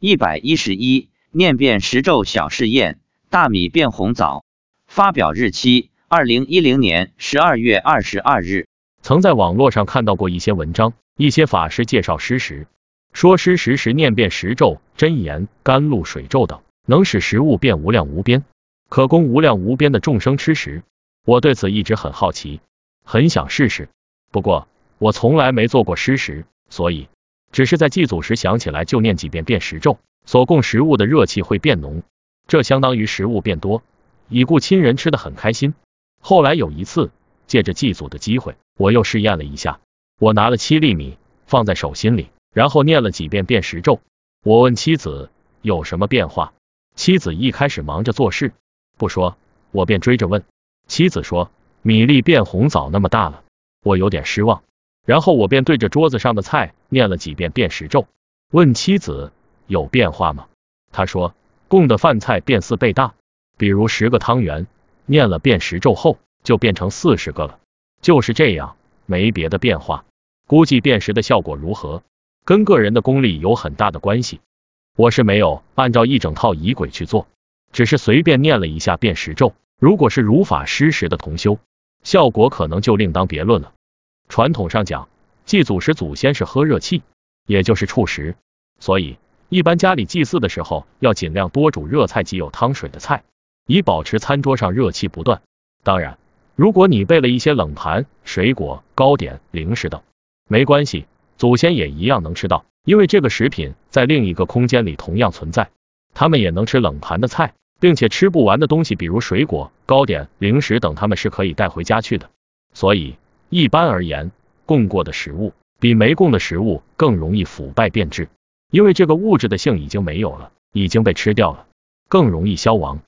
一百一十一，念遍十咒小试验，大米变红枣。发表日期：二零一零年十二月二十二日。曾在网络上看到过一些文章，一些法师介绍施食，说施食时念遍十咒、真言、甘露水咒等，能使食物变无量无边，可供无量无边的众生吃食。我对此一直很好奇，很想试试。不过我从来没做过施食，所以只是在祭祖时想起来就念几遍变食咒，所供食物的热气会变浓，这相当于食物变多，已故亲人吃的很开心。后来有一次，借着祭祖的机会，我又试验了一下。我拿了七粒米放在手心里，然后念了几遍变食咒。我问妻子有什么变化，妻子一开始忙着做事，不说，我便追着问。妻子说：“米粒变红枣那么大了。”我有点失望，然后我便对着桌子上的菜念了几遍辨识咒，问妻子有变化吗？他说：“供的饭菜变四倍大，比如十个汤圆，念了辨识咒后就变成四十个了。”就是这样，没别的变化。估计辨识的效果如何，跟个人的功力有很大的关系。我是没有按照一整套仪轨去做，只是随便念了一下辨识咒。如果是如法施食的同修，效果可能就另当别论了。传统上讲，祭祖时祖先是喝热气，也就是触食，所以一般家里祭祀的时候要尽量多煮热菜及有汤水的菜，以保持餐桌上热气不断。当然，如果你备了一些冷盘、水果、糕点、零食等，没关系，祖先也一样能吃到，因为这个食品在另一个空间里同样存在，他们也能吃冷盘的菜。并且吃不完的东西，比如水果、糕点、零食等，他们是可以带回家去的。所以一般而言，供过的食物比没供的食物更容易腐败变质，因为这个物质的性已经没有了，已经被吃掉了，更容易消亡。